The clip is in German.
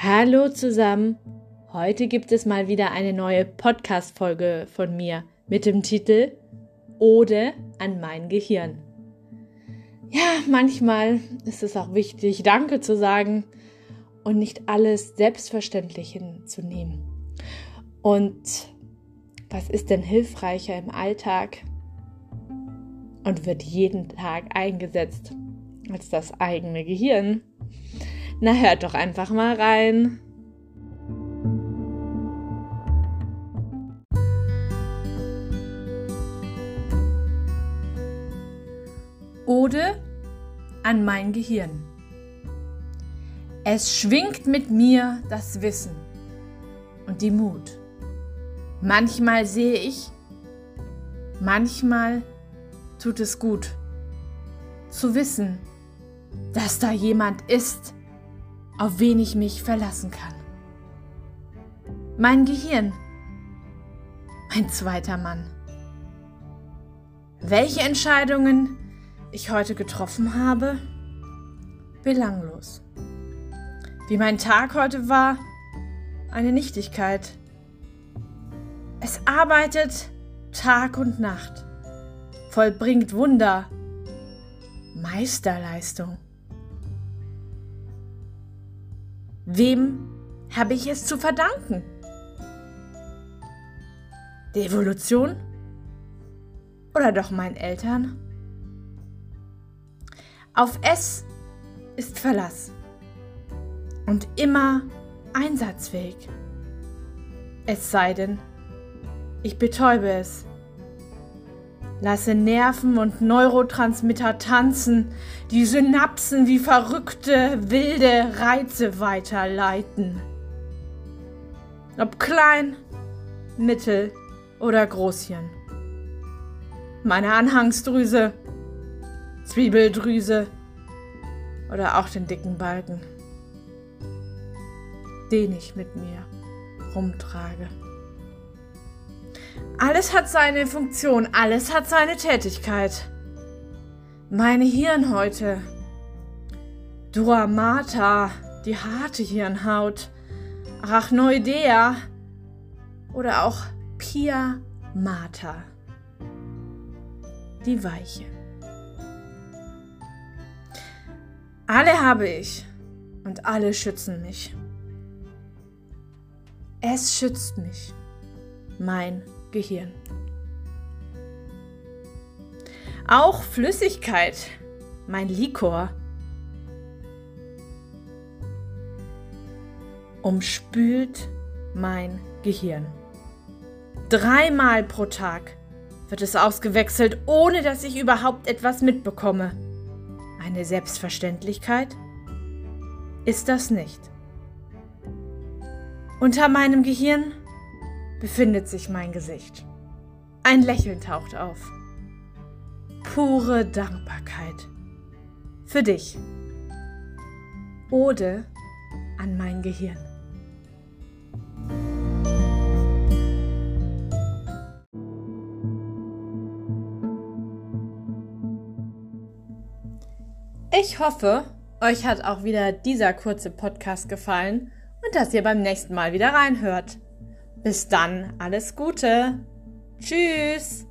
Hallo zusammen. Heute gibt es mal wieder eine neue Podcast-Folge von mir mit dem Titel Ode an mein Gehirn. Ja, manchmal ist es auch wichtig, Danke zu sagen und nicht alles selbstverständlich hinzunehmen. Und was ist denn hilfreicher im Alltag und wird jeden Tag eingesetzt als das eigene Gehirn? Na, hört doch einfach mal rein. Ode an mein Gehirn. Es schwingt mit mir das Wissen und die Mut. Manchmal sehe ich, manchmal tut es gut zu wissen, dass da jemand ist, auf wen ich mich verlassen kann. Mein Gehirn, mein zweiter Mann. Welche Entscheidungen ich heute getroffen habe? Belanglos. Wie mein Tag heute war? Eine Nichtigkeit. Es arbeitet Tag und Nacht, vollbringt Wunder, Meisterleistung. Wem habe ich es zu verdanken? Der Evolution? Oder doch meinen Eltern? Auf es ist Verlass und immer einsatzfähig. Es sei denn, ich betäube es Lasse Nerven und Neurotransmitter tanzen, die Synapsen wie verrückte, wilde Reize weiterleiten. Ob klein, mittel oder Großhirn. Meine Anhangsdrüse, Zwiebeldrüse oder auch den dicken Balken, den ich mit mir rumtrage. Alles hat seine Funktion, alles hat seine Tätigkeit. Meine Hirnhäute, Duamata, die harte Hirnhaut, Arachnoidea oder auch Pia Mata, die weiche. Alle habe ich und alle schützen mich. Es schützt mich, mein Gehirn. Auch Flüssigkeit, mein Likor, umspült mein Gehirn. Dreimal pro Tag wird es ausgewechselt, ohne dass ich überhaupt etwas mitbekomme. Eine Selbstverständlichkeit ist das nicht. Unter meinem Gehirn befindet sich mein Gesicht. Ein Lächeln taucht auf. Pure Dankbarkeit. Für dich. Ode an mein Gehirn. Ich hoffe, euch hat auch wieder dieser kurze Podcast gefallen und dass ihr beim nächsten Mal wieder reinhört. Bis dann, alles Gute. Tschüss.